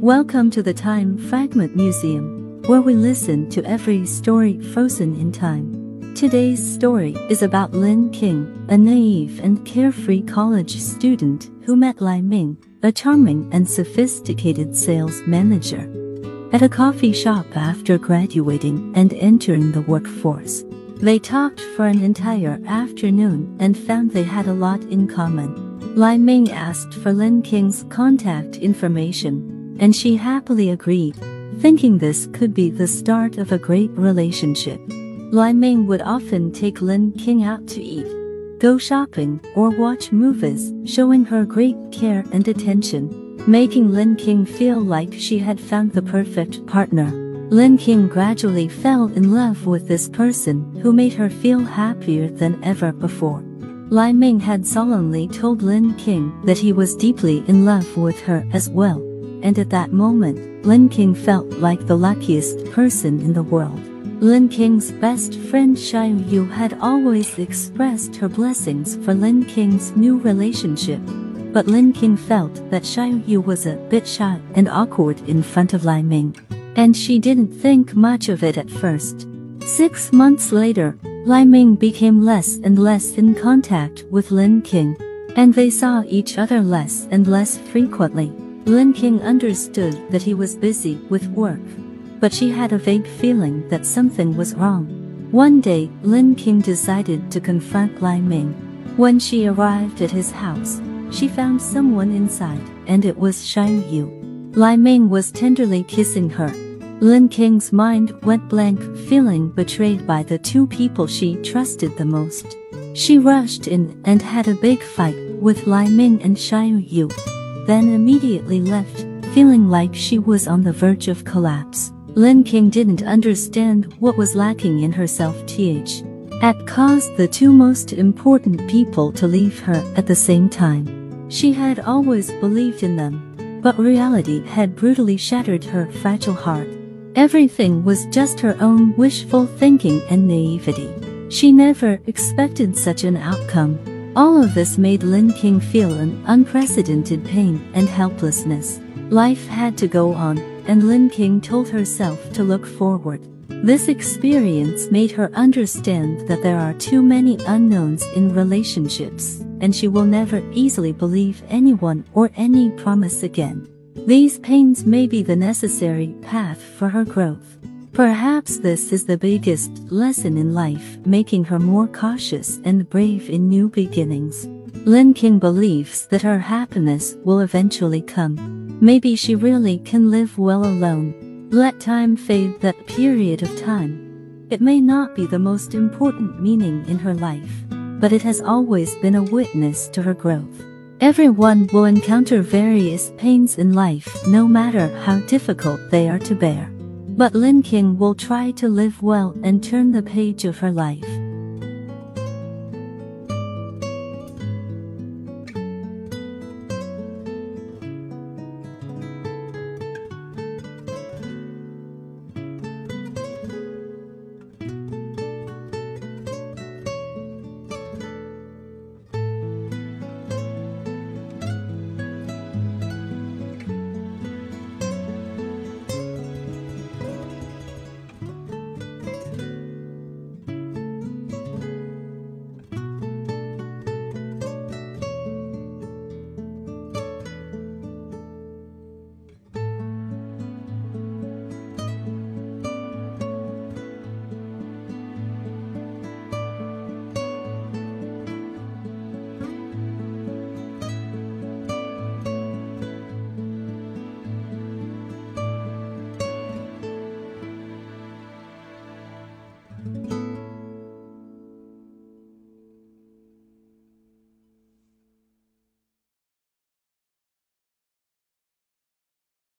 Welcome to the Time Fragment Museum, where we listen to every story frozen in time. Today's story is about Lin King, a naive and carefree college student who met Lai Ming, a charming and sophisticated sales manager, at a coffee shop after graduating and entering the workforce. They talked for an entire afternoon and found they had a lot in common. Lai Ming asked for Lin King's contact information, and she happily agreed, thinking this could be the start of a great relationship. Lai Ming would often take Lin King out to eat, go shopping, or watch movies, showing her great care and attention, making Lin King feel like she had found the perfect partner. Lin King gradually fell in love with this person who made her feel happier than ever before. Lai Ming had solemnly told Lin King that he was deeply in love with her as well, and at that moment, Lin King felt like the luckiest person in the world. Lin King's best friend Xiao Yu had always expressed her blessings for Lin King's new relationship, but Lin King felt that Xiao Yu was a bit shy and awkward in front of Lai Ming, and she didn't think much of it at first. Six months later, Lai Ming became less and less in contact with Lin King, and they saw each other less and less frequently. Lin King understood that he was busy with work, but she had a vague feeling that something was wrong. One day, Lin King decided to confront Lai Ming. When she arrived at his house, she found someone inside, and it was Xiao Yu. Lai Ming was tenderly kissing her, Lin King's mind went blank, feeling betrayed by the two people she trusted the most. She rushed in and had a big fight with Lai Ming and Xiao Yu, then immediately left, feeling like she was on the verge of collapse. Lin King didn't understand what was lacking in her self-th. At caused the two most important people to leave her at the same time. She had always believed in them, but reality had brutally shattered her fragile heart. Everything was just her own wishful thinking and naivety. She never expected such an outcome. All of this made Lin King feel an unprecedented pain and helplessness. Life had to go on, and Lin King told herself to look forward. This experience made her understand that there are too many unknowns in relationships, and she will never easily believe anyone or any promise again. These pains may be the necessary path for her growth. Perhaps this is the biggest lesson in life, making her more cautious and brave in new beginnings. Lin King believes that her happiness will eventually come. Maybe she really can live well alone. Let time fade that period of time. It may not be the most important meaning in her life, but it has always been a witness to her growth. Everyone will encounter various pains in life, no matter how difficult they are to bear. But Lin King will try to live well and turn the page of her life.